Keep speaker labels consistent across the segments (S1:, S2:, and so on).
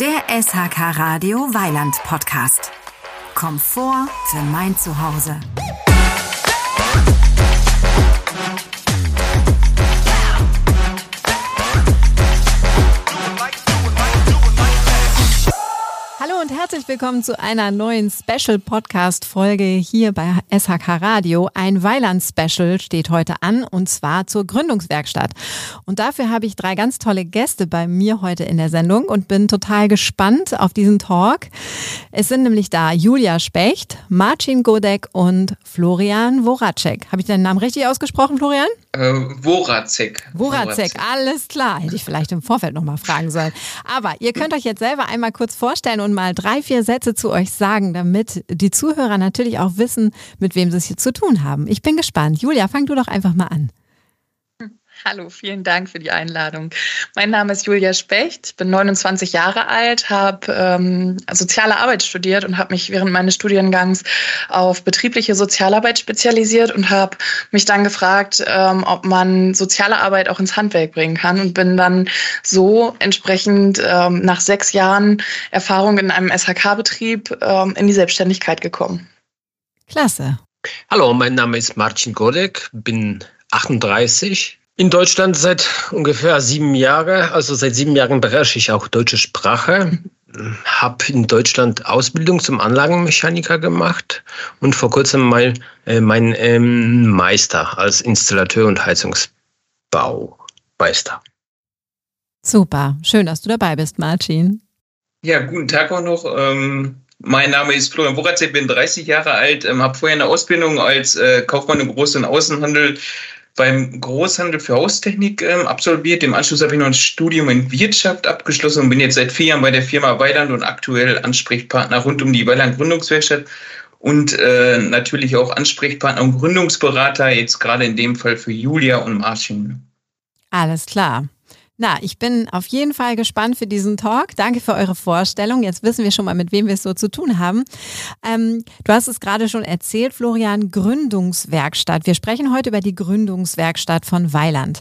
S1: Der SHK Radio Weiland Podcast. Komfort für mein Zuhause.
S2: Willkommen zu einer neuen Special Podcast Folge hier bei SHK Radio. Ein Weiland Special steht heute an und zwar zur Gründungswerkstatt. Und dafür habe ich drei ganz tolle Gäste bei mir heute in der Sendung und bin total gespannt auf diesen Talk. Es sind nämlich da Julia Specht, Marcin Godek und Florian Woracek. Habe ich deinen Namen richtig ausgesprochen, Florian?
S3: Äh, Woracek.
S2: Woracek, alles klar. Hätte ich vielleicht im Vorfeld nochmal fragen sollen. Aber ihr könnt euch jetzt selber einmal kurz vorstellen und mal drei, vier Sätze zu euch sagen, damit die Zuhörer natürlich auch wissen, mit wem sie es hier zu tun haben. Ich bin gespannt. Julia, fang du doch einfach mal an.
S4: Hallo, vielen Dank für die Einladung. Mein Name ist Julia Specht, bin 29 Jahre alt, habe ähm, soziale Arbeit studiert und habe mich während meines Studiengangs auf betriebliche Sozialarbeit spezialisiert und habe mich dann gefragt, ähm, ob man soziale Arbeit auch ins Handwerk bringen kann und bin dann so entsprechend ähm, nach sechs Jahren Erfahrung in einem SHK-Betrieb ähm, in die Selbstständigkeit gekommen.
S2: Klasse.
S5: Hallo, mein Name ist Marcin Godek, bin 38, in Deutschland seit ungefähr sieben Jahren. Also seit sieben Jahren beherrsche ich auch deutsche Sprache. Habe in Deutschland Ausbildung zum Anlagenmechaniker gemacht und vor kurzem mal äh, mein ähm, Meister als Installateur und Heizungsbaumeister.
S2: Super, schön, dass du dabei bist, Marcin.
S3: Ja, guten Tag auch noch. Ähm mein Name ist Florian Boratze, bin 30 Jahre alt, ähm, habe vorher eine Ausbildung als äh, Kaufmann im Groß- und Außenhandel beim Großhandel für Haustechnik ähm, absolviert. Im Anschluss habe ich noch ein Studium in Wirtschaft abgeschlossen und bin jetzt seit vier Jahren bei der Firma Weiland und aktuell Ansprechpartner rund um die Weiland Gründungswerkstatt und äh, natürlich auch Ansprechpartner und Gründungsberater, jetzt gerade in dem Fall für Julia und Martin.
S2: Alles klar. Na, ich bin auf jeden Fall gespannt für diesen Talk. Danke für eure Vorstellung. Jetzt wissen wir schon mal, mit wem wir es so zu tun haben. Ähm, du hast es gerade schon erzählt, Florian, Gründungswerkstatt. Wir sprechen heute über die Gründungswerkstatt von Weiland.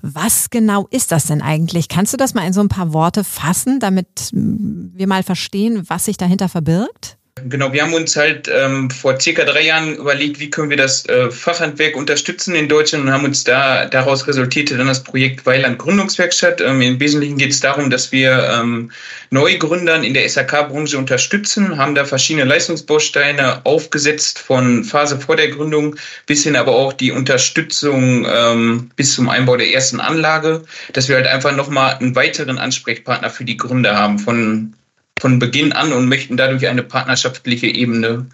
S2: Was genau ist das denn eigentlich? Kannst du das mal in so ein paar Worte fassen, damit wir mal verstehen, was sich dahinter verbirgt?
S3: Genau, wir haben uns halt ähm, vor circa drei Jahren überlegt, wie können wir das äh, Fachhandwerk unterstützen in Deutschland und haben uns da daraus resultierte dann das Projekt Weiland Gründungswerkstatt. Ähm, Im Wesentlichen geht es darum, dass wir ähm, Neugründern in der SAK-Branche unterstützen, haben da verschiedene Leistungsbausteine aufgesetzt von Phase vor der Gründung bis hin aber auch die Unterstützung ähm, bis zum Einbau der ersten Anlage, dass wir halt einfach nochmal einen weiteren Ansprechpartner für die Gründer haben von von Beginn an und möchten dadurch eine partnerschaftliche Ebene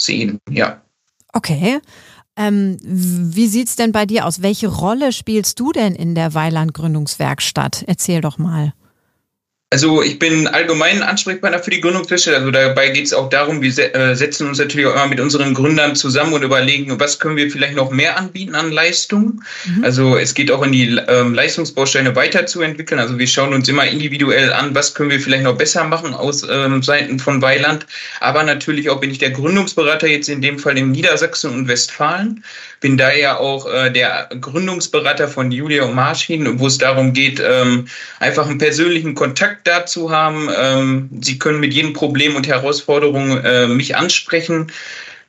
S3: sehen. Ja.
S2: Okay. Ähm, wie sieht es denn bei dir aus? Welche Rolle spielst du denn in der Weiland Gründungswerkstatt? Erzähl doch mal.
S3: Also ich bin allgemein Ansprechpartner für die Gründungswäsche. Also dabei geht es auch darum, wir äh, setzen uns natürlich auch immer mit unseren Gründern zusammen und überlegen, was können wir vielleicht noch mehr anbieten an Leistung. Mhm. Also es geht auch in die ähm, Leistungsbausteine weiterzuentwickeln. Also wir schauen uns immer individuell an, was können wir vielleicht noch besser machen aus ähm, Seiten von Weiland. Aber natürlich auch bin ich der Gründungsberater jetzt in dem Fall in Niedersachsen und Westfalen. Bin da ja auch äh, der Gründungsberater von Julia und Marschin, wo es darum geht, ähm, einfach einen persönlichen Kontakt dazu haben. Ähm, Sie können mit jedem Problem und Herausforderung äh, mich ansprechen.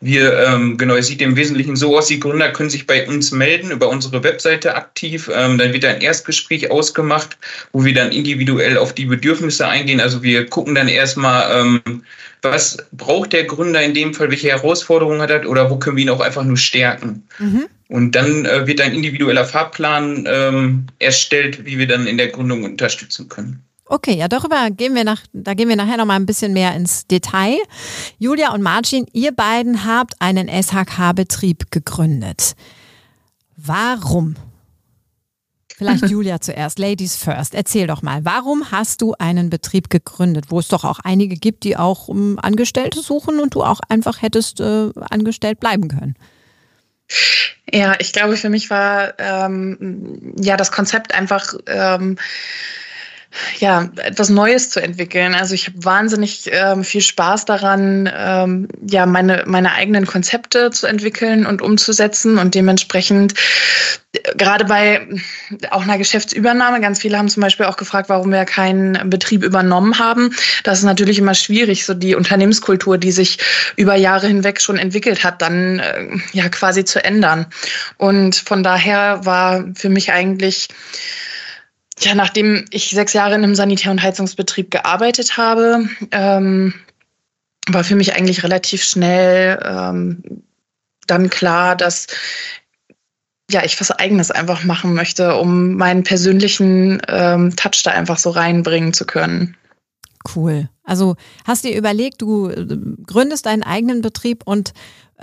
S3: Wir, ähm, genau, es sieht im Wesentlichen so aus, die Gründer können sich bei uns melden über unsere Webseite aktiv. Ähm, dann wird ein Erstgespräch ausgemacht, wo wir dann individuell auf die Bedürfnisse eingehen. Also wir gucken dann erstmal, ähm, was braucht der Gründer in dem Fall, welche Herausforderungen hat er oder wo können wir ihn auch einfach nur stärken. Mhm. Und dann äh, wird ein individueller Fahrplan ähm, erstellt, wie wir dann in der Gründung unterstützen können.
S2: Okay, ja, darüber gehen wir nach, da gehen wir nachher noch mal ein bisschen mehr ins Detail. Julia und Martin, ihr beiden habt einen SHK-Betrieb gegründet. Warum? Vielleicht Julia zuerst, Ladies first. Erzähl doch mal, warum hast du einen Betrieb gegründet, wo es doch auch einige gibt, die auch um Angestellte suchen und du auch einfach hättest äh, angestellt bleiben können?
S4: Ja, ich glaube, für mich war ähm, ja das Konzept einfach ähm, ja, etwas Neues zu entwickeln. Also ich habe wahnsinnig ähm, viel Spaß daran, ähm, ja, meine, meine eigenen Konzepte zu entwickeln und umzusetzen und dementsprechend äh, gerade bei auch einer Geschäftsübernahme, ganz viele haben zum Beispiel auch gefragt, warum wir keinen Betrieb übernommen haben. Das ist natürlich immer schwierig, so die Unternehmenskultur, die sich über Jahre hinweg schon entwickelt hat, dann äh, ja quasi zu ändern. Und von daher war für mich eigentlich ja, nachdem ich sechs Jahre in einem Sanitär- und Heizungsbetrieb gearbeitet habe, ähm, war für mich eigentlich relativ schnell ähm, dann klar, dass ja, ich was Eigenes einfach machen möchte, um meinen persönlichen ähm, Touch da einfach so reinbringen zu können.
S2: Cool. Also hast dir überlegt, du äh, gründest deinen eigenen Betrieb und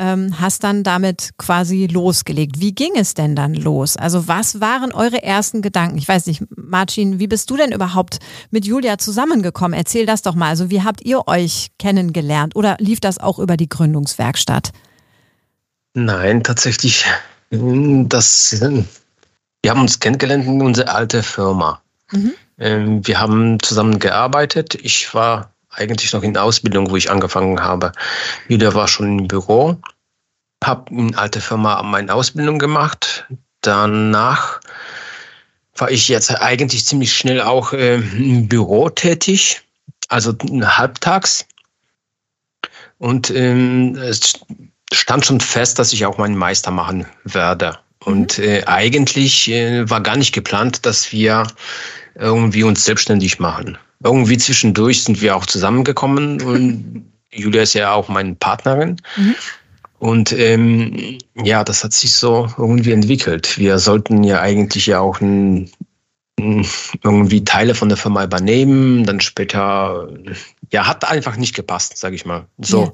S2: ähm, hast dann damit quasi losgelegt. Wie ging es denn dann los? Also was waren eure ersten Gedanken? Ich weiß nicht, Marcin, wie bist du denn überhaupt mit Julia zusammengekommen? Erzähl das doch mal. Also wie habt ihr euch kennengelernt oder lief das auch über die Gründungswerkstatt?
S5: Nein, tatsächlich, das, wir haben uns kennengelernt in unserer alten Firma. Mhm. Ähm, wir haben zusammen gearbeitet. Ich war eigentlich noch in Ausbildung, wo ich angefangen habe. Julia war schon im Büro, habe in alter Firma meine Ausbildung gemacht. Danach war ich jetzt eigentlich ziemlich schnell auch äh, im Büro tätig, also halbtags. Und ähm, es stand schon fest, dass ich auch meinen Meister machen werde. Und mhm. äh, eigentlich äh, war gar nicht geplant, dass wir irgendwie uns selbstständig machen irgendwie zwischendurch sind wir auch zusammengekommen und Julia ist ja auch meine Partnerin. Mhm. Und ähm, ja, das hat sich so irgendwie entwickelt. Wir sollten ja eigentlich ja auch ein, ein, irgendwie Teile von der Firma übernehmen. Dann später, ja, hat einfach nicht gepasst, sage ich mal. So ja.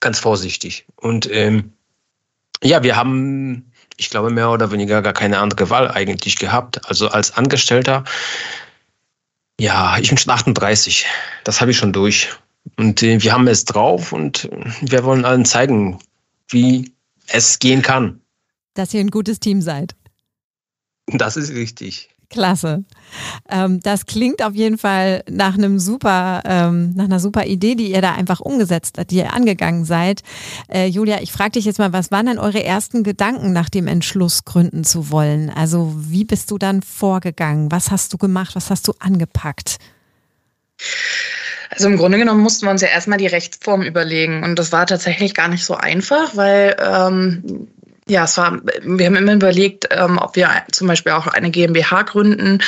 S5: ganz vorsichtig. Und ähm, ja, wir haben, ich glaube, mehr oder weniger gar keine andere Wahl eigentlich gehabt. Also als Angestellter ja, ich bin schon 38. Das habe ich schon durch. Und äh, wir haben es drauf und wir wollen allen zeigen, wie es gehen kann.
S2: Dass ihr ein gutes Team seid.
S5: Das ist richtig.
S2: Klasse. Ähm, das klingt auf jeden Fall nach einem super, ähm, nach einer super Idee, die ihr da einfach umgesetzt habt, die ihr angegangen seid. Äh, Julia, ich frage dich jetzt mal, was waren denn eure ersten Gedanken nach dem Entschluss, gründen zu wollen? Also wie bist du dann vorgegangen? Was hast du gemacht? Was hast du angepackt?
S4: Also im Grunde genommen mussten wir uns ja erstmal die Rechtsform überlegen. Und das war tatsächlich gar nicht so einfach, weil ähm, ja, es war, wir haben immer überlegt, ähm, ob wir zum Beispiel auch eine GmbH gründen.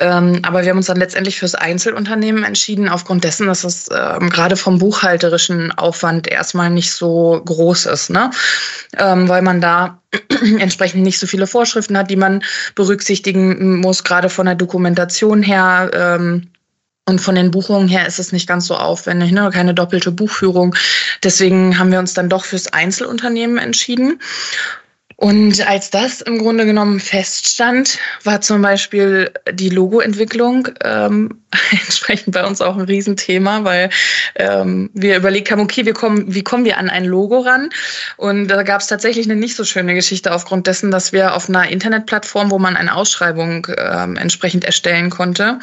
S4: Ähm, aber wir haben uns dann letztendlich fürs Einzelunternehmen entschieden, aufgrund dessen, dass es ähm, gerade vom buchhalterischen Aufwand erstmal nicht so groß ist, ne? Ähm, weil man da entsprechend nicht so viele Vorschriften hat, die man berücksichtigen muss, gerade von der Dokumentation her. Ähm, und von den Buchungen her ist es nicht ganz so aufwendig, ne? keine doppelte Buchführung. Deswegen haben wir uns dann doch fürs Einzelunternehmen entschieden. Und als das im Grunde genommen feststand, war zum Beispiel die Logoentwicklung ähm, entsprechend bei uns auch ein Riesenthema, weil ähm, wir überlegt haben, okay, wir kommen, wie kommen wir an ein Logo ran? Und da gab es tatsächlich eine nicht so schöne Geschichte aufgrund dessen, dass wir auf einer Internetplattform, wo man eine Ausschreibung ähm, entsprechend erstellen konnte,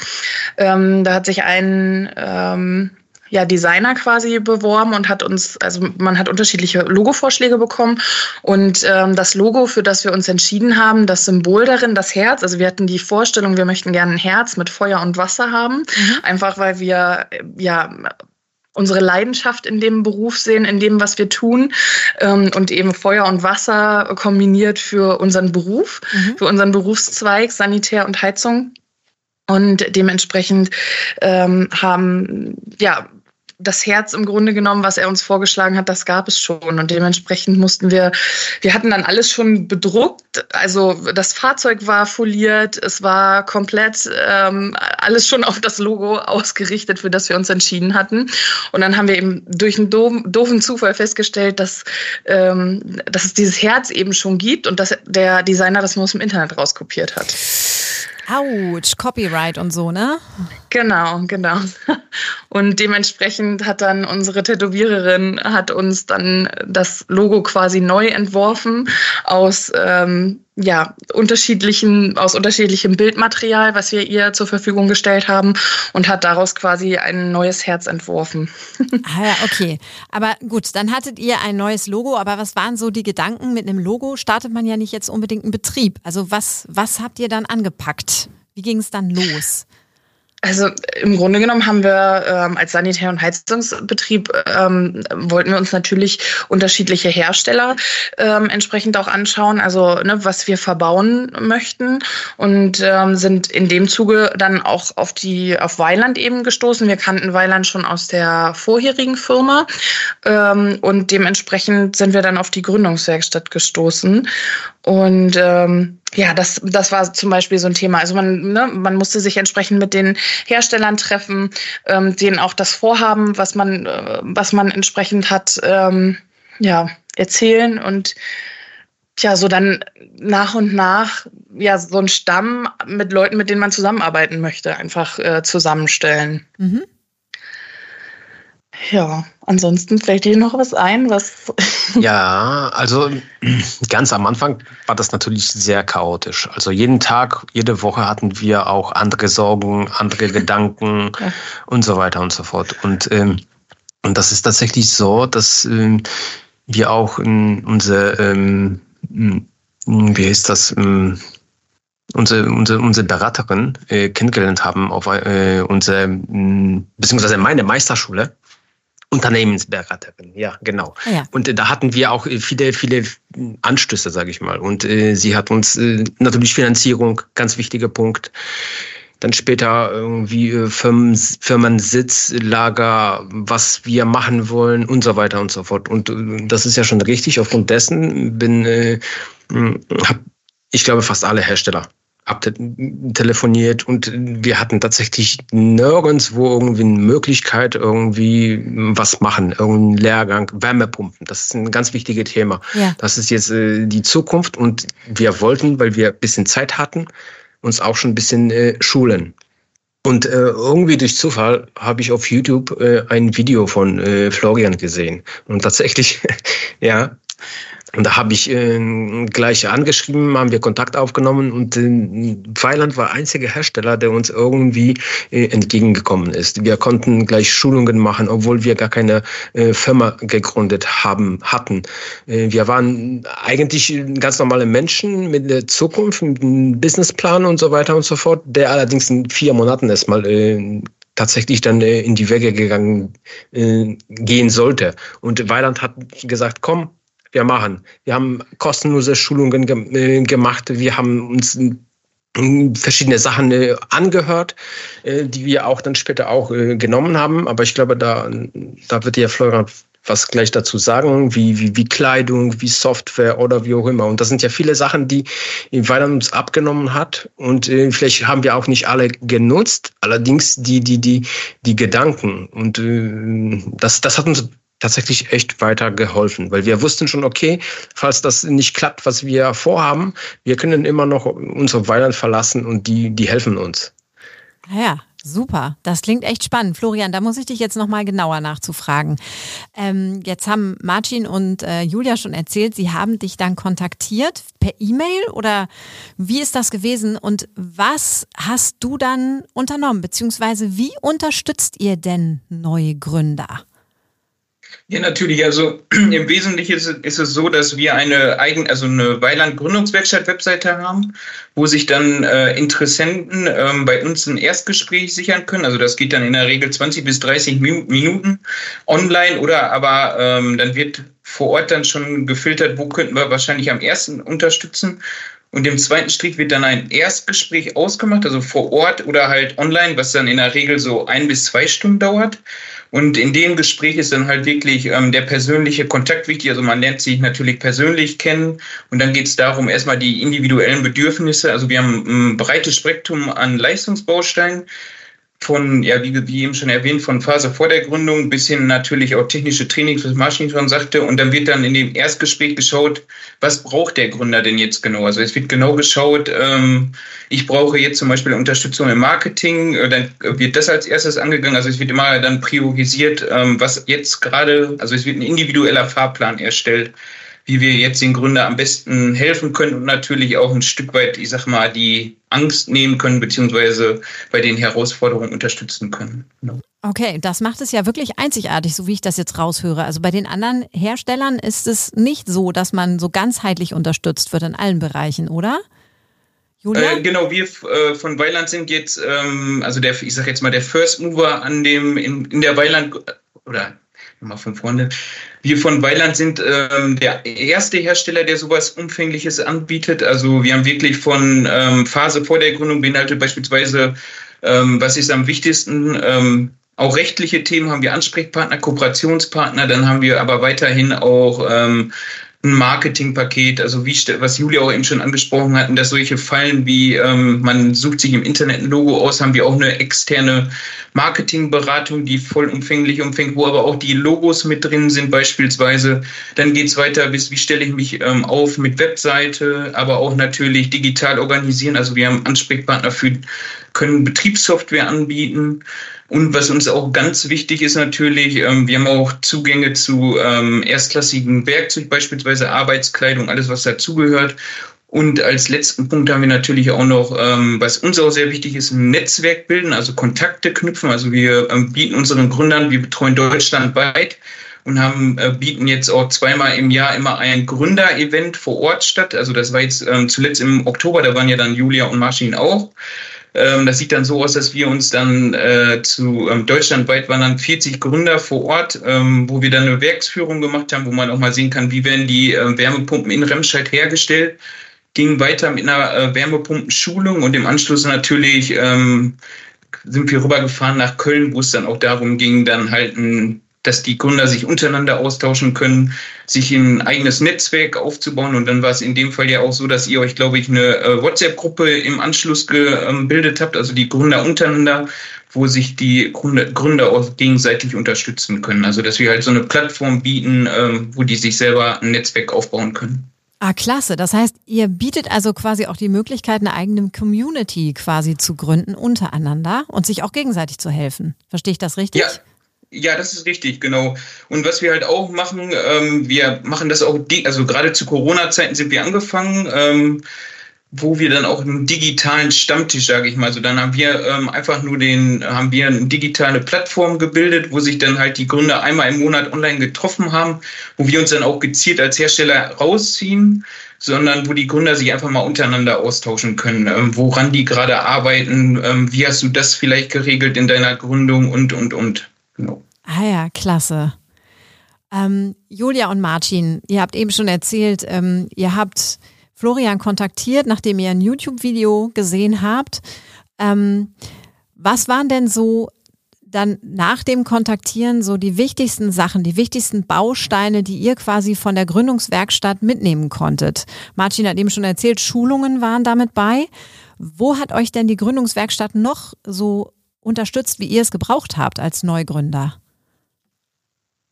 S4: ähm, da hat sich ein ähm, ja, Designer quasi beworben und hat uns, also man hat unterschiedliche Logo-Vorschläge bekommen und ähm, das Logo, für das wir uns entschieden haben, das Symbol darin, das Herz, also wir hatten die Vorstellung, wir möchten gerne ein Herz mit Feuer und Wasser haben, mhm. einfach weil wir ja unsere Leidenschaft in dem Beruf sehen, in dem, was wir tun ähm, und eben Feuer und Wasser kombiniert für unseren Beruf, mhm. für unseren Berufszweig Sanitär und Heizung. Und dementsprechend ähm, haben ja das Herz im Grunde genommen, was er uns vorgeschlagen hat, das gab es schon. Und dementsprechend mussten wir, wir hatten dann alles schon bedruckt. Also das Fahrzeug war foliert, es war komplett ähm, alles schon auf das Logo ausgerichtet, für das wir uns entschieden hatten. Und dann haben wir eben durch einen doofen Zufall festgestellt, dass, ähm, dass es dieses Herz eben schon gibt und dass der Designer das nur aus dem Internet rauskopiert hat.
S2: Autsch, Copyright und so, ne?
S4: Genau, genau. Und dementsprechend hat dann unsere Tätowiererin hat uns dann das Logo quasi neu entworfen aus ähm, ja, unterschiedlichen, aus unterschiedlichem Bildmaterial, was wir ihr zur Verfügung gestellt haben und hat daraus quasi ein neues Herz entworfen.
S2: Ah ja, okay. Aber gut, dann hattet ihr ein neues Logo, aber was waren so die Gedanken? Mit einem Logo startet man ja nicht jetzt unbedingt einen Betrieb. Also was, was habt ihr dann angepackt? Wie ging es dann los?
S4: Also im Grunde genommen haben wir ähm, als Sanitär- und Heizungsbetrieb ähm, wollten wir uns natürlich unterschiedliche Hersteller ähm, entsprechend auch anschauen, also ne, was wir verbauen möchten und ähm, sind in dem Zuge dann auch auf die auf Weiland eben gestoßen. Wir kannten Weiland schon aus der vorherigen Firma ähm, und dementsprechend sind wir dann auf die Gründungswerkstatt gestoßen und ähm, ja, das, das war zum Beispiel so ein Thema. Also man, ne, man musste sich entsprechend mit den Herstellern treffen, ähm, denen auch das Vorhaben, was man, äh, was man entsprechend hat, ähm, ja, erzählen und ja, so dann nach und nach ja so ein Stamm mit Leuten, mit denen man zusammenarbeiten möchte, einfach äh, zusammenstellen. Mhm. Ja, ansonsten fällt dir noch was ein, was.
S5: Ja, also ganz am Anfang war das natürlich sehr chaotisch. Also jeden Tag, jede Woche hatten wir auch andere Sorgen, andere Gedanken ja. und so weiter und so fort. Und, ähm, und das ist tatsächlich so, dass ähm, wir auch in unsere, ähm, wie heißt das, ähm, unsere, unsere, unsere Beraterin äh, kennengelernt haben auf äh, unsere, beziehungsweise meine Meisterschule. Unternehmensberaterin, ja, genau. Ah, ja. Und äh, da hatten wir auch äh, viele, viele Anstöße, sage ich mal. Und äh, sie hat uns äh, natürlich Finanzierung, ganz wichtiger Punkt. Dann später irgendwie äh, Firmen, Firmensitz, Lager, was wir machen wollen und so weiter und so fort. Und äh, das ist ja schon richtig. Aufgrund dessen bin, äh, hab, ich glaube, fast alle Hersteller abtelefoniert und wir hatten tatsächlich nirgendwo irgendwie eine Möglichkeit, irgendwie was machen, irgendeinen Lehrgang, Wärmepumpen. Das ist ein ganz wichtiges Thema. Ja. Das ist jetzt äh, die Zukunft und wir wollten, weil wir ein bisschen Zeit hatten, uns auch schon ein bisschen äh, schulen. Und äh, irgendwie durch Zufall habe ich auf YouTube äh, ein Video von äh, Florian gesehen. Und tatsächlich, ja, und da habe ich äh, gleich angeschrieben, haben wir Kontakt aufgenommen und äh, Weiland war einziger Hersteller, der uns irgendwie äh, entgegengekommen ist. Wir konnten gleich Schulungen machen, obwohl wir gar keine äh, Firma gegründet haben hatten. Äh, wir waren eigentlich ganz normale Menschen mit der Zukunft, mit einem Businessplan und so weiter und so fort, der allerdings in vier Monaten erstmal äh, tatsächlich dann äh, in die Wege gegangen äh, gehen sollte. Und Weiland hat gesagt, komm, wir machen. Wir haben kostenlose Schulungen ge äh, gemacht. Wir haben uns verschiedene Sachen äh, angehört, äh, die wir auch dann später auch genommen haben. Aber ich glaube, da, da wird ja Florian was gleich dazu sagen, wie, wie, wie Kleidung, wie Software oder wie auch immer. Und das sind ja viele Sachen, die Weiland uns abgenommen hat. Und äh, vielleicht haben wir auch nicht alle genutzt, allerdings die, die, die, die Gedanken. Und äh, das, das hat uns tatsächlich echt weitergeholfen, weil wir wussten schon, okay, falls das nicht klappt, was wir vorhaben, wir können immer noch unsere Weiland verlassen und die, die helfen uns.
S2: Ja, super. Das klingt echt spannend. Florian, da muss ich dich jetzt nochmal genauer nachzufragen. Ähm, jetzt haben Martin und äh, Julia schon erzählt, sie haben dich dann kontaktiert per E-Mail oder wie ist das gewesen und was hast du dann unternommen, beziehungsweise wie unterstützt ihr denn neue Gründer?
S3: Ja, natürlich. Also im Wesentlichen ist, ist, es so, dass wir eine eigen, also eine Weiland-Gründungswerkstatt-Webseite haben, wo sich dann äh, Interessenten ähm, bei uns ein Erstgespräch sichern können. Also das geht dann in der Regel 20 bis 30 Minuten online oder aber ähm, dann wird vor Ort dann schon gefiltert, wo könnten wir wahrscheinlich am ersten unterstützen. Und im zweiten Strich wird dann ein Erstgespräch ausgemacht, also vor Ort oder halt online, was dann in der Regel so ein bis zwei Stunden dauert. Und in dem Gespräch ist dann halt wirklich ähm, der persönliche Kontakt wichtig. Also man lernt sich natürlich persönlich kennen und dann geht es darum, erstmal die individuellen Bedürfnisse. Also wir haben ein breites Spektrum an Leistungsbausteinen. Von, ja, wie, wie eben schon erwähnt, von Phase vor der Gründung bis hin natürlich auch technische Trainings, was Martin schon sagte. Und dann wird dann in dem Erstgespräch geschaut, was braucht der Gründer denn jetzt genau? Also es wird genau geschaut, ähm, ich brauche jetzt zum Beispiel Unterstützung im Marketing, äh, dann wird das als erstes angegangen. Also es wird immer dann priorisiert, ähm, was jetzt gerade, also es wird ein individueller Fahrplan erstellt wie wir jetzt den Gründer am besten helfen können und natürlich auch ein Stück weit, ich sag mal, die Angst nehmen können, beziehungsweise bei den Herausforderungen unterstützen können.
S2: Genau. Okay, das macht es ja wirklich einzigartig, so wie ich das jetzt raushöre. Also bei den anderen Herstellern ist es nicht so, dass man so ganzheitlich unterstützt wird in allen Bereichen, oder?
S3: Julia? Äh, genau, wir äh, von Weiland sind jetzt, ähm, also der, ich sag jetzt mal, der First Mover an dem, in, in der Weiland, oder mal von vorne. Wir von Weiland sind ähm, der erste Hersteller, der sowas Umfängliches anbietet. Also wir haben wirklich von ähm, Phase vor der Gründung beinhaltet beispielsweise, ähm, was ist am wichtigsten, ähm, auch rechtliche Themen haben wir Ansprechpartner, Kooperationspartner, dann haben wir aber weiterhin auch ähm, ein Marketingpaket, also wie was Julia auch eben schon angesprochen hatten, dass solche Fallen wie ähm, man sucht sich im Internet ein Logo aus, haben wir auch eine externe Marketingberatung, die vollumfänglich umfängt, wo aber auch die Logos mit drin sind beispielsweise. Dann geht's weiter bis wie stelle ich mich ähm, auf mit Webseite, aber auch natürlich digital organisieren. Also wir haben Ansprechpartner für können Betriebssoftware anbieten. Und was uns auch ganz wichtig ist natürlich, ähm, wir haben auch Zugänge zu ähm, erstklassigen Werkzeug, beispielsweise Arbeitskleidung, alles was dazugehört. Und als letzten Punkt haben wir natürlich auch noch, ähm, was uns auch sehr wichtig ist, ein Netzwerk bilden, also Kontakte knüpfen. Also wir ähm, bieten unseren Gründern, wir betreuen deutschlandweit und haben, äh, bieten jetzt auch zweimal im Jahr immer ein Gründer-Event vor Ort statt. Also das war jetzt ähm, zuletzt im Oktober, da waren ja dann Julia und Martin auch. Ähm, das sieht dann so aus, dass wir uns dann äh, zu ähm, deutschlandweit waren dann 40 Gründer vor Ort, ähm, wo wir dann eine Werksführung gemacht haben, wo man auch mal sehen kann, wie werden die äh, Wärmepumpen in Remscheid hergestellt. Ging weiter mit einer äh, Wärmepumpenschulung und im Anschluss natürlich ähm, sind wir rübergefahren nach Köln, wo es dann auch darum ging, dann halt ein dass die Gründer sich untereinander austauschen können, sich ein eigenes Netzwerk aufzubauen. Und dann war es in dem Fall ja auch so, dass ihr euch, glaube ich, eine äh, WhatsApp-Gruppe im Anschluss gebildet habt, also die Gründer untereinander, wo sich die Gründer auch gegenseitig unterstützen können. Also dass wir halt so eine Plattform bieten, ähm, wo die sich selber ein Netzwerk aufbauen können.
S2: Ah, klasse. Das heißt, ihr bietet also quasi auch die Möglichkeit, eine eigene Community quasi zu gründen untereinander und sich auch gegenseitig zu helfen. Verstehe ich das richtig?
S3: Ja, ja, das ist richtig, genau. Und was wir halt auch machen, ähm, wir machen das auch, also gerade zu Corona-Zeiten sind wir angefangen, ähm, wo wir dann auch einen digitalen Stammtisch, sage ich mal, so dann haben wir ähm, einfach nur den, haben wir eine digitale Plattform gebildet, wo sich dann halt die Gründer einmal im Monat online getroffen haben, wo wir uns dann auch gezielt als Hersteller rausziehen, sondern wo die Gründer sich einfach mal untereinander austauschen können, ähm, woran die gerade arbeiten, ähm, wie hast du das vielleicht geregelt in deiner Gründung und, und, und.
S2: Genau. Ah ja, klasse. Ähm, Julia und Martin, ihr habt eben schon erzählt, ähm, ihr habt Florian kontaktiert, nachdem ihr ein YouTube-Video gesehen habt. Ähm, was waren denn so dann nach dem Kontaktieren so die wichtigsten Sachen, die wichtigsten Bausteine, die ihr quasi von der Gründungswerkstatt mitnehmen konntet? Martin hat eben schon erzählt, Schulungen waren damit bei. Wo hat euch denn die Gründungswerkstatt noch so unterstützt, wie ihr es gebraucht habt als Neugründer?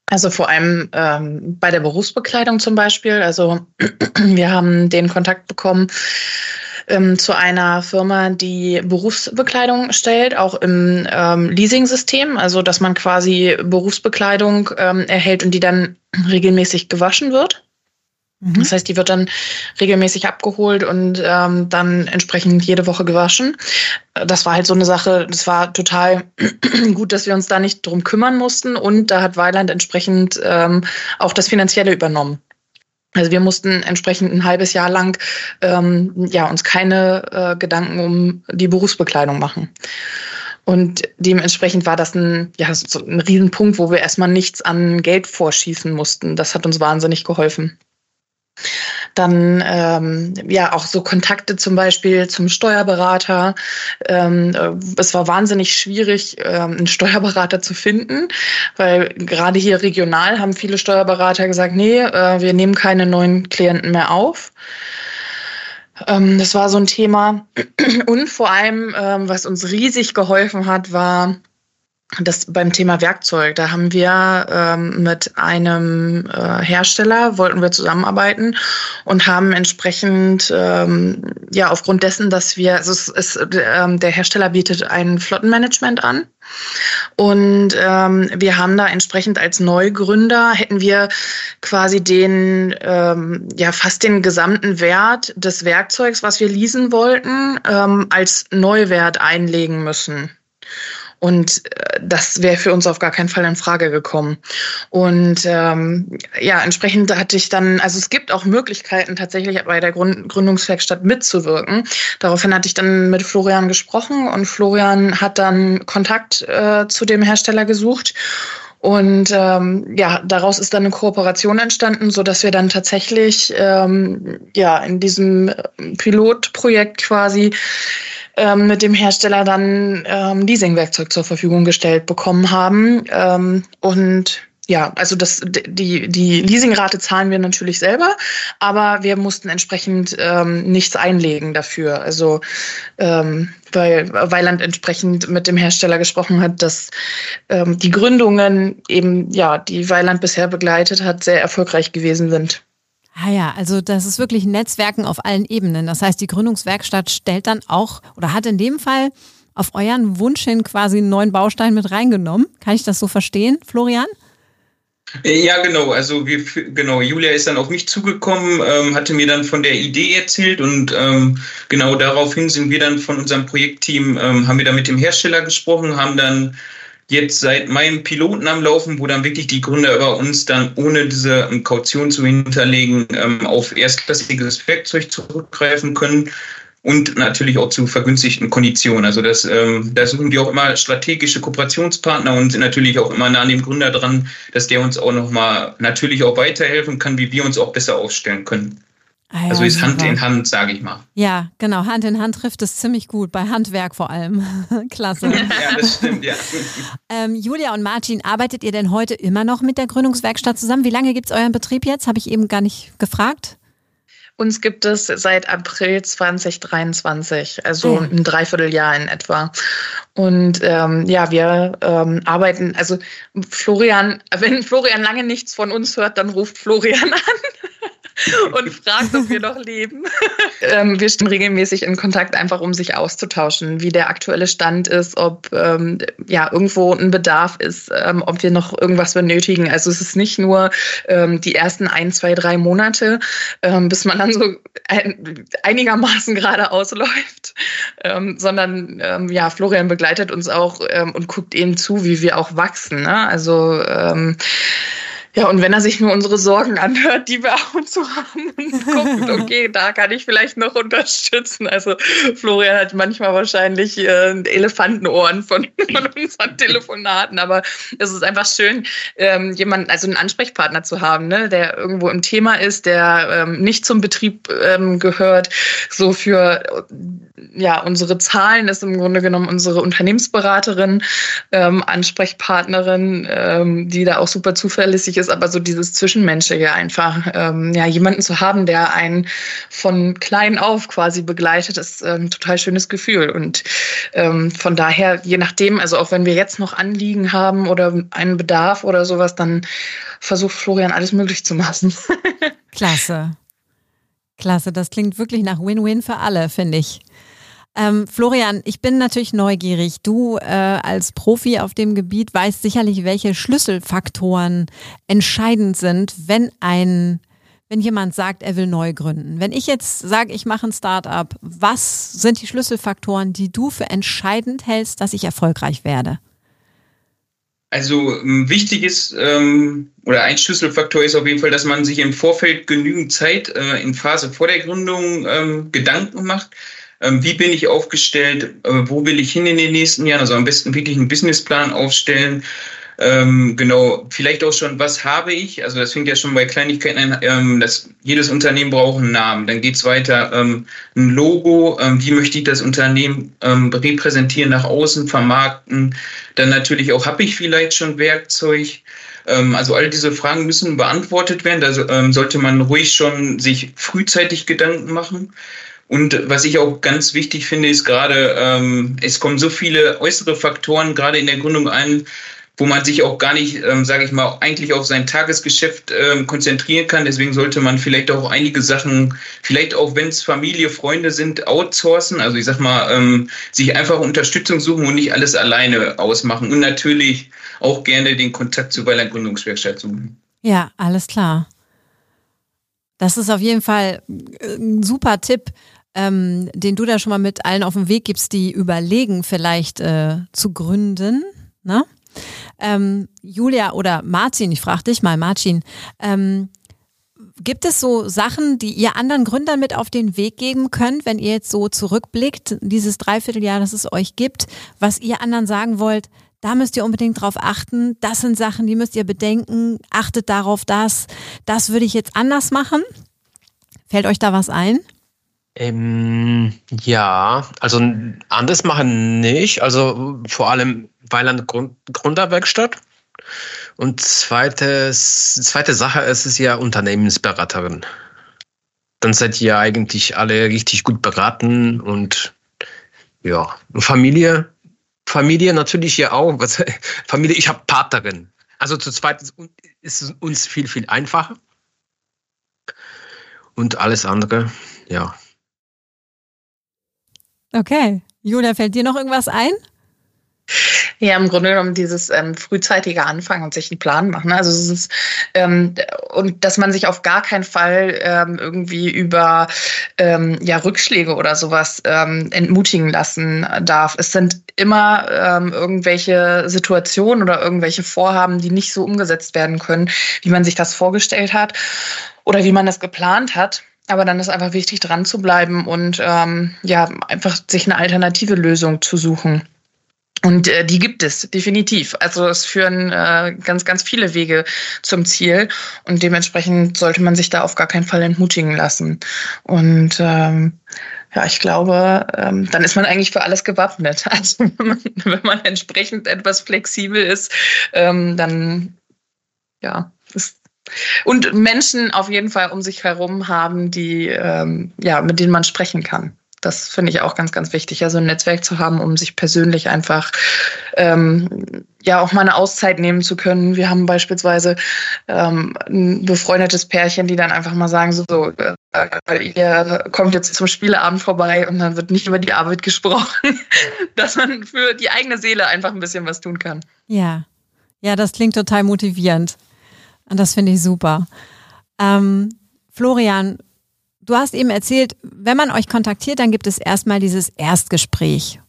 S4: Also vor allem ähm, bei der Berufsbekleidung zum Beispiel. Also wir haben den Kontakt bekommen ähm, zu einer Firma, die Berufsbekleidung stellt, auch im ähm, Leasing-System. Also dass man quasi Berufsbekleidung ähm, erhält und die dann regelmäßig gewaschen wird. Mhm. Das heißt, die wird dann regelmäßig abgeholt und ähm, dann entsprechend jede Woche gewaschen. Das war halt so eine Sache, das war total gut, dass wir uns da nicht drum kümmern mussten und da hat Weiland entsprechend ähm, auch das Finanzielle übernommen. Also wir mussten entsprechend ein halbes Jahr lang ähm, ja, uns keine äh, Gedanken um die Berufsbekleidung machen. Und dementsprechend war das ein, ja, so ein Riesenpunkt, wo wir erstmal nichts an Geld vorschießen mussten. Das hat uns wahnsinnig geholfen. Dann ähm, ja auch so Kontakte zum Beispiel zum Steuerberater. Ähm, äh, es war wahnsinnig schwierig, ähm, einen Steuerberater zu finden, weil gerade hier regional haben viele Steuerberater gesagt, nee, äh, wir nehmen keine neuen Klienten mehr auf. Ähm, das war so ein Thema. Und vor allem, ähm, was uns riesig geholfen hat, war das beim Thema Werkzeug, da haben wir ähm, mit einem äh, Hersteller wollten wir zusammenarbeiten und haben entsprechend ähm, ja aufgrund dessen, dass wir also es ist, ähm, der Hersteller bietet ein Flottenmanagement an und ähm, wir haben da entsprechend als Neugründer hätten wir quasi den ähm, ja fast den gesamten Wert des Werkzeugs, was wir leasen wollten, ähm, als Neuwert einlegen müssen. Und äh, das wäre für uns auf gar keinen Fall in Frage gekommen. Und ähm, ja, entsprechend hatte ich dann, also es gibt auch Möglichkeiten, tatsächlich bei der Gründ Gründungswerkstatt mitzuwirken. Daraufhin hatte ich dann mit Florian gesprochen und Florian hat dann Kontakt äh, zu dem Hersteller gesucht. Und ähm, ja, daraus ist dann eine Kooperation entstanden, so dass wir dann tatsächlich ähm, ja in diesem Pilotprojekt quasi ähm, mit dem Hersteller dann ähm, Leasingwerkzeug zur Verfügung gestellt bekommen haben. Ähm, und ja, also das, die, die Leasingrate zahlen wir natürlich selber, aber wir mussten entsprechend ähm, nichts einlegen dafür. Also ähm, weil Weiland entsprechend mit dem Hersteller gesprochen hat, dass ähm, die Gründungen eben, ja, die Weiland bisher begleitet hat, sehr erfolgreich gewesen sind.
S2: Ah ja, also das ist wirklich Netzwerken auf allen Ebenen. Das heißt, die Gründungswerkstatt stellt dann auch oder hat in dem Fall auf euren Wunsch hin quasi einen neuen Baustein mit reingenommen. Kann ich das so verstehen, Florian?
S3: Ja, genau. Also wir, genau, Julia ist dann auf mich zugekommen, ähm, hatte mir dann von der Idee erzählt und ähm, genau daraufhin sind wir dann von unserem Projektteam, ähm, haben wir dann mit dem Hersteller gesprochen, haben dann jetzt seit meinem Piloten am Laufen, wo dann wirklich die Gründer über uns dann ohne diese ähm, Kaution zu hinterlegen ähm, auf erstklassiges Werkzeug zurückgreifen können und natürlich auch zu vergünstigten Konditionen. Also das, ähm, da suchen wir auch immer strategische Kooperationspartner und sind natürlich auch immer nah an dem Gründer dran, dass der uns auch nochmal natürlich auch weiterhelfen kann, wie wir uns auch besser aufstellen können. Ah ja, also ist super. Hand in Hand, sage ich mal.
S2: Ja, genau. Hand in Hand trifft es ziemlich gut, bei Handwerk vor allem. Klasse.
S3: ja, das stimmt, ja.
S2: ähm, Julia und Martin, arbeitet ihr denn heute immer noch mit der Gründungswerkstatt zusammen? Wie lange gibt es euren Betrieb jetzt? Habe ich eben gar nicht gefragt.
S4: Uns gibt es seit April 2023, also oh. ein Dreivierteljahr in etwa. Und ähm, ja, wir ähm, arbeiten, also Florian, wenn Florian lange nichts von uns hört, dann ruft Florian an und fragt, ob wir noch leben. ähm, wir stehen regelmäßig in Kontakt, einfach um sich auszutauschen, wie der aktuelle Stand ist, ob ähm, ja irgendwo ein Bedarf ist, ähm, ob wir noch irgendwas benötigen. Also es ist nicht nur ähm, die ersten ein, zwei, drei Monate, ähm, bis man dann so ein, einigermaßen gerade ausläuft, ähm, sondern ja, Florian begleitet uns auch und guckt eben zu, wie wir auch wachsen. Ne? Also ja, und wenn er sich nur unsere Sorgen anhört, die wir und zu haben, und guckt, okay, da kann ich vielleicht noch unterstützen. Also Florian hat manchmal wahrscheinlich äh, Elefantenohren von, von unseren Telefonaten, aber es ist einfach schön, ähm, jemanden, also einen Ansprechpartner zu haben, ne, der irgendwo im Thema ist, der ähm, nicht zum Betrieb ähm, gehört. So für ja, unsere Zahlen ist im Grunde genommen unsere Unternehmensberaterin, ähm, Ansprechpartnerin, ähm, die da auch super zuverlässig ist ist aber so dieses Zwischenmenschliche einfach. Ähm, ja, jemanden zu haben, der einen von klein auf quasi begleitet, ist ein ähm, total schönes Gefühl. Und ähm, von daher, je nachdem, also auch wenn wir jetzt noch Anliegen haben oder einen Bedarf oder sowas, dann versucht Florian alles möglich zu machen.
S2: Klasse. Klasse, das klingt wirklich nach Win-Win für alle, finde ich. Ähm, Florian, ich bin natürlich neugierig. Du äh, als Profi auf dem Gebiet weißt sicherlich, welche Schlüsselfaktoren entscheidend sind, wenn ein wenn jemand sagt, er will neu gründen. Wenn ich jetzt sage, ich mache ein Startup, was sind die Schlüsselfaktoren, die du für entscheidend hältst, dass ich erfolgreich werde?
S3: Also ähm, wichtig ist, ähm, oder ein Schlüsselfaktor ist auf jeden Fall, dass man sich im Vorfeld genügend Zeit äh, in Phase vor der Gründung ähm, Gedanken macht, wie bin ich aufgestellt, äh, wo will ich hin in den nächsten Jahren, also am besten wirklich einen Businessplan aufstellen. Ähm, genau, vielleicht auch schon, was habe ich? Also das fängt ja schon bei Kleinigkeiten an, ähm, dass jedes Unternehmen braucht einen Namen. Dann geht's weiter, ähm, ein Logo, ähm, wie möchte ich das Unternehmen ähm, repräsentieren, nach außen, vermarkten. Dann natürlich auch, habe ich vielleicht schon Werkzeug? Ähm, also all diese Fragen müssen beantwortet werden. Da sollte man ruhig schon sich frühzeitig Gedanken machen. Und was ich auch ganz wichtig finde, ist gerade, ähm, es kommen so viele äußere Faktoren gerade in der Gründung ein, wo man sich auch gar nicht, ähm, sage ich mal, eigentlich auf sein Tagesgeschäft ähm, konzentrieren kann. Deswegen sollte man vielleicht auch einige Sachen, vielleicht auch wenn es Familie, Freunde sind, outsourcen. Also ich sag mal, ähm, sich einfach Unterstützung suchen und nicht alles alleine ausmachen. Und natürlich auch gerne den Kontakt zu Weiler Gründungswerkstatt suchen.
S2: Ja, alles klar. Das ist auf jeden Fall äh, ein super Tipp, ähm, den du da schon mal mit allen auf den Weg gibst, die überlegen, vielleicht äh, zu gründen. Ne? Ähm, Julia oder Martin, ich frage dich mal, Martin, ähm, gibt es so Sachen, die ihr anderen Gründern mit auf den Weg geben könnt, wenn ihr jetzt so zurückblickt, dieses Dreivierteljahr, das es euch gibt, was ihr anderen sagen wollt, da müsst ihr unbedingt drauf achten, das sind Sachen, die müsst ihr bedenken, achtet darauf, das, das würde ich jetzt anders machen. Fällt euch da was ein?
S5: Ähm, ja, also anders machen nicht. Also vor allem Weiland Grund, Gründerwerkstatt. Und zweites, zweite Sache ist es ja Unternehmensberaterin. Dann seid ihr eigentlich alle richtig gut beraten und ja, Familie, Familie natürlich ja auch. Familie, ich habe Partnerin. Also zu zweit ist es uns viel, viel einfacher. Und alles andere, ja.
S2: Okay. Julia, fällt dir noch irgendwas ein?
S4: Ja, im Grunde genommen dieses ähm, frühzeitige Anfangen und sich einen Plan machen. Also es ist ähm, und dass man sich auf gar keinen Fall ähm, irgendwie über ähm, ja Rückschläge oder sowas ähm, entmutigen lassen darf. Es sind immer ähm, irgendwelche Situationen oder irgendwelche Vorhaben, die nicht so umgesetzt werden können, wie man sich das vorgestellt hat oder wie man das geplant hat. Aber dann ist einfach wichtig, dran zu bleiben und ähm, ja, einfach sich eine alternative Lösung zu suchen. Und äh, die gibt es definitiv. Also es führen äh, ganz, ganz viele Wege zum Ziel und dementsprechend sollte man sich da auf gar keinen Fall entmutigen lassen. Und ähm, ja, ich glaube, ähm, dann ist man eigentlich für alles gewappnet. Also wenn man, wenn man entsprechend etwas flexibel ist, ähm, dann ja, ist und Menschen auf jeden Fall um sich herum haben, die, ähm, ja, mit denen man sprechen kann. Das finde ich auch ganz, ganz wichtig, ja, so ein Netzwerk zu haben, um sich persönlich einfach ähm, ja auch mal eine Auszeit nehmen zu können. Wir haben beispielsweise ähm, ein befreundetes Pärchen, die dann einfach mal sagen, so, so äh, ihr kommt jetzt zum Spieleabend vorbei und dann wird nicht über die Arbeit gesprochen, dass man für die eigene Seele einfach ein bisschen was tun kann.
S2: Ja, ja, das klingt total motivierend. Und das finde ich super. Ähm, Florian, du hast eben erzählt, wenn man euch kontaktiert, dann gibt es erstmal dieses Erstgespräch.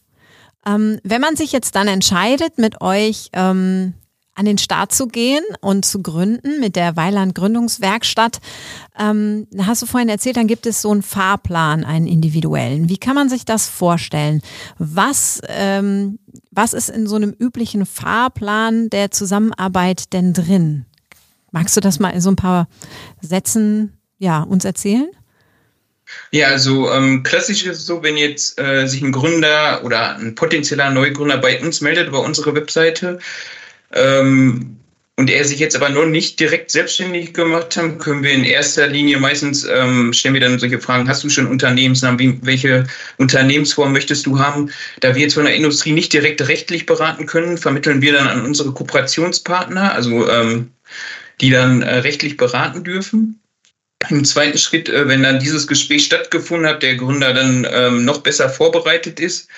S2: Ähm, wenn man sich jetzt dann entscheidet, mit euch ähm, an den Start zu gehen und zu gründen mit der Weiland Gründungswerkstatt, ähm, hast du vorhin erzählt, dann gibt es so einen Fahrplan, einen individuellen. Wie kann man sich das vorstellen? Was, ähm, was ist in so einem üblichen Fahrplan der Zusammenarbeit denn drin? Magst du das mal in so ein paar Sätzen ja, uns erzählen?
S3: Ja, also ähm, klassisch ist es so, wenn jetzt äh, sich ein Gründer oder ein potenzieller Neugründer bei uns meldet über unsere Webseite ähm, und er sich jetzt aber noch nicht direkt selbstständig gemacht hat, können wir in erster Linie meistens ähm, stellen wir dann solche Fragen: Hast du schon Unternehmensnamen? Wie, welche Unternehmensform möchtest du haben? Da wir jetzt von der Industrie nicht direkt rechtlich beraten können, vermitteln wir dann an unsere Kooperationspartner, also ähm, die dann äh, rechtlich beraten dürfen. Im zweiten Schritt, äh, wenn dann dieses Gespräch stattgefunden hat, der Gründer dann ähm, noch besser vorbereitet ist,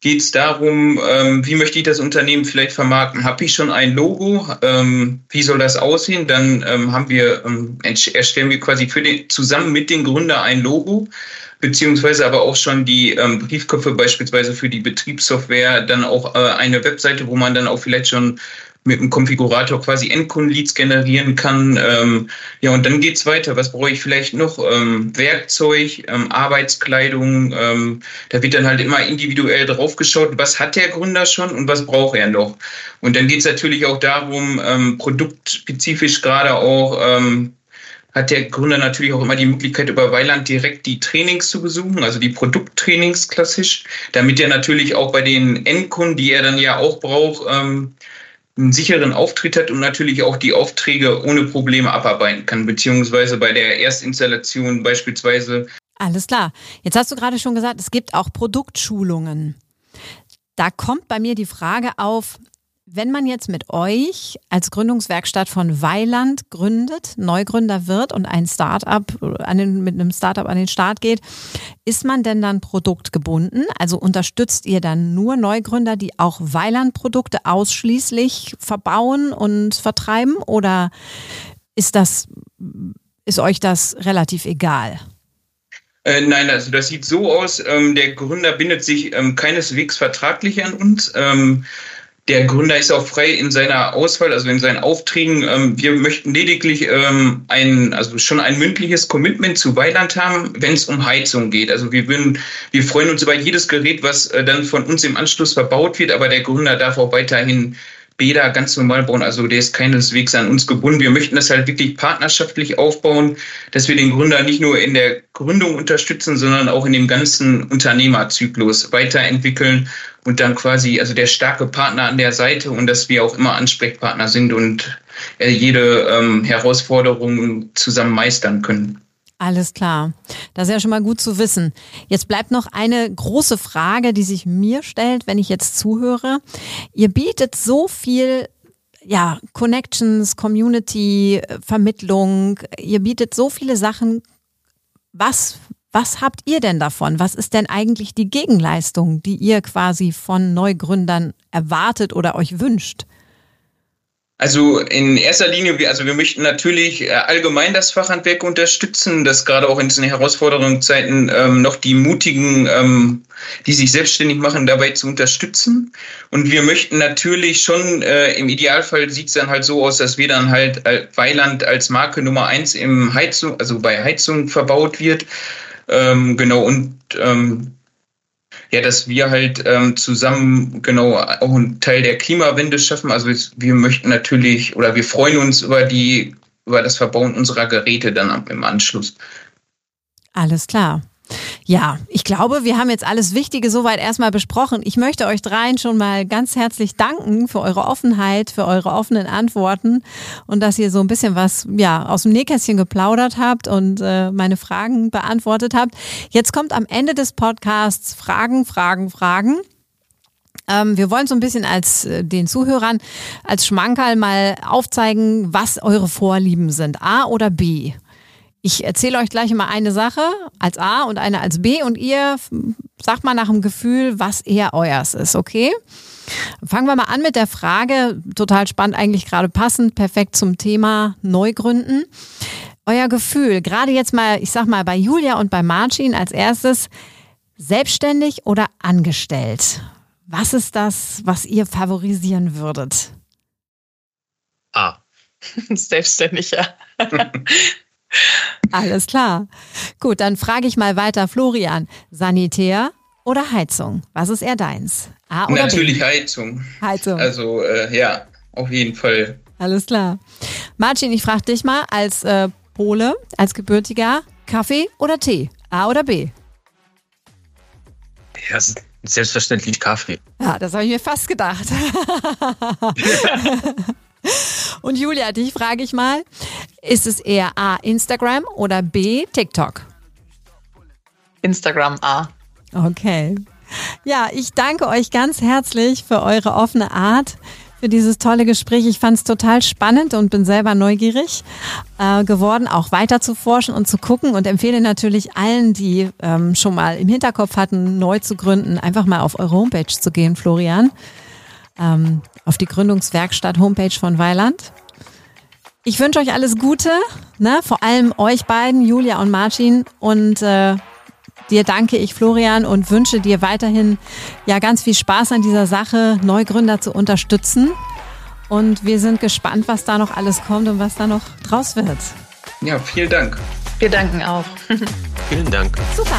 S3: geht es darum, ähm, wie möchte ich das Unternehmen vielleicht vermarkten? Habe ich schon ein Logo? Ähm, wie soll das aussehen? Dann haben wir, erstellen wir quasi für den, zusammen mit dem Gründer ein Logo, beziehungsweise aber auch schon die Briefköpfe beispielsweise für die Betriebssoftware, dann auch äh, eine Webseite, wo man dann auch vielleicht schon mit dem Konfigurator quasi Endkundenleads generieren kann. Ähm, ja, und dann geht's weiter. Was brauche ich vielleicht noch? Ähm, Werkzeug, ähm, Arbeitskleidung. Ähm, da wird dann halt immer individuell draufgeschaut, was hat der Gründer schon und was braucht er noch. Und dann geht's natürlich auch darum, ähm, produktspezifisch gerade auch ähm, hat der Gründer natürlich auch immer die Möglichkeit, über Weiland direkt die Trainings zu besuchen, also die Produkttrainings klassisch, damit er natürlich auch bei den Endkunden, die er dann ja auch braucht, ähm, einen sicheren Auftritt hat und natürlich auch die Aufträge ohne Probleme abarbeiten kann, beziehungsweise bei der Erstinstallation beispielsweise
S2: Alles klar. Jetzt hast du gerade schon gesagt, es gibt auch Produktschulungen. Da kommt bei mir die Frage auf, wenn man jetzt mit euch als Gründungswerkstatt von Weiland gründet, Neugründer wird und ein Startup mit einem Startup an den Start geht, ist man denn dann produktgebunden? Also unterstützt ihr dann nur Neugründer, die auch Weiland-Produkte ausschließlich verbauen und vertreiben? Oder ist das, ist euch das relativ egal?
S3: Äh, nein, also das sieht so aus, ähm, der Gründer bindet sich ähm, keineswegs vertraglich an uns. Ähm, der Gründer ist auch frei in seiner Auswahl, also in seinen Aufträgen. Ähm, wir möchten lediglich ähm, ein, also schon ein mündliches Commitment zu Weiland haben, wenn es um Heizung geht. Also wir würden, wir freuen uns über jedes Gerät, was äh, dann von uns im Anschluss verbaut wird, aber der Gründer darf auch weiterhin Bäder ganz normal bauen. Also der ist keineswegs an uns gebunden. Wir möchten das halt wirklich partnerschaftlich aufbauen, dass wir den Gründer nicht nur in der Gründung unterstützen, sondern auch in dem ganzen Unternehmerzyklus weiterentwickeln und dann quasi, also der starke Partner an der Seite und dass wir auch immer Ansprechpartner sind und äh, jede ähm, Herausforderung zusammen meistern können.
S2: Alles klar. Das ist ja schon mal gut zu wissen. Jetzt bleibt noch eine große Frage, die sich mir stellt, wenn ich jetzt zuhöre. Ihr bietet so viel ja, Connections, Community, Vermittlung. Ihr bietet so viele Sachen. Was, was habt ihr denn davon? Was ist denn eigentlich die Gegenleistung, die ihr quasi von Neugründern erwartet oder euch wünscht?
S3: Also in erster Linie, also wir möchten natürlich äh, allgemein das Fachhandwerk unterstützen, dass gerade auch in diesen Herausforderungszeiten ähm, noch die Mutigen, ähm, die sich selbstständig machen, dabei zu unterstützen. Und wir möchten natürlich schon, äh, im Idealfall sieht es dann halt so aus, dass wir dann halt äh, Weiland als Marke Nummer eins im Heizung, also bei Heizung verbaut wird. Ähm, genau, und ähm, ja, dass wir halt ähm, zusammen genau auch einen Teil der Klimawende schaffen. Also wir möchten natürlich oder wir freuen uns über die über das Verbauen unserer Geräte dann im Anschluss.
S2: Alles klar. Ja, ich glaube, wir haben jetzt alles Wichtige soweit erstmal besprochen. Ich möchte euch dreien schon mal ganz herzlich danken für eure Offenheit, für eure offenen Antworten und dass ihr so ein bisschen was ja aus dem Nähkästchen geplaudert habt und äh, meine Fragen beantwortet habt. Jetzt kommt am Ende des Podcasts Fragen, Fragen, Fragen. Ähm, wir wollen so ein bisschen als äh, den Zuhörern als Schmankerl mal aufzeigen, was eure Vorlieben sind, A oder B. Ich erzähle euch gleich immer eine Sache als A und eine als B und ihr sagt mal nach dem Gefühl, was eher euers ist, okay? Fangen wir mal an mit der Frage, total spannend, eigentlich gerade passend, perfekt zum Thema Neugründen. Euer Gefühl, gerade jetzt mal, ich sag mal bei Julia und bei Marcin als erstes, selbstständig oder angestellt? Was ist das, was ihr favorisieren würdet?
S4: A. Selbstständig, ja.
S2: Alles klar. Gut, dann frage ich mal weiter, Florian. Sanitär oder Heizung? Was ist eher deins?
S3: A oder Natürlich B? Heizung. Heizung. Also äh, ja, auf jeden Fall.
S2: Alles klar. Martin, ich frage dich mal als äh, Pole, als Gebürtiger, Kaffee oder Tee? A oder B?
S5: Ja, selbstverständlich Kaffee.
S2: Ja, das habe ich mir fast gedacht. Und Julia, dich frage ich mal, ist es eher A, Instagram oder B, TikTok?
S4: Instagram A.
S2: Okay. Ja, ich danke euch ganz herzlich für eure offene Art, für dieses tolle Gespräch. Ich fand es total spannend und bin selber neugierig äh, geworden, auch weiter zu forschen und zu gucken und empfehle natürlich allen, die ähm, schon mal im Hinterkopf hatten, neu zu gründen, einfach mal auf eure Homepage zu gehen, Florian ähm, auf die Gründungswerkstatt Homepage von Weiland. Ich wünsche euch alles Gute, ne? vor allem euch beiden, Julia und Martin. Und äh, dir danke ich, Florian, und wünsche dir weiterhin ja ganz viel Spaß an dieser Sache, Neugründer zu unterstützen. Und wir sind gespannt, was da noch alles kommt und was da noch draus wird.
S3: Ja, vielen Dank.
S4: Wir danken auch.
S5: vielen Dank.
S2: Super.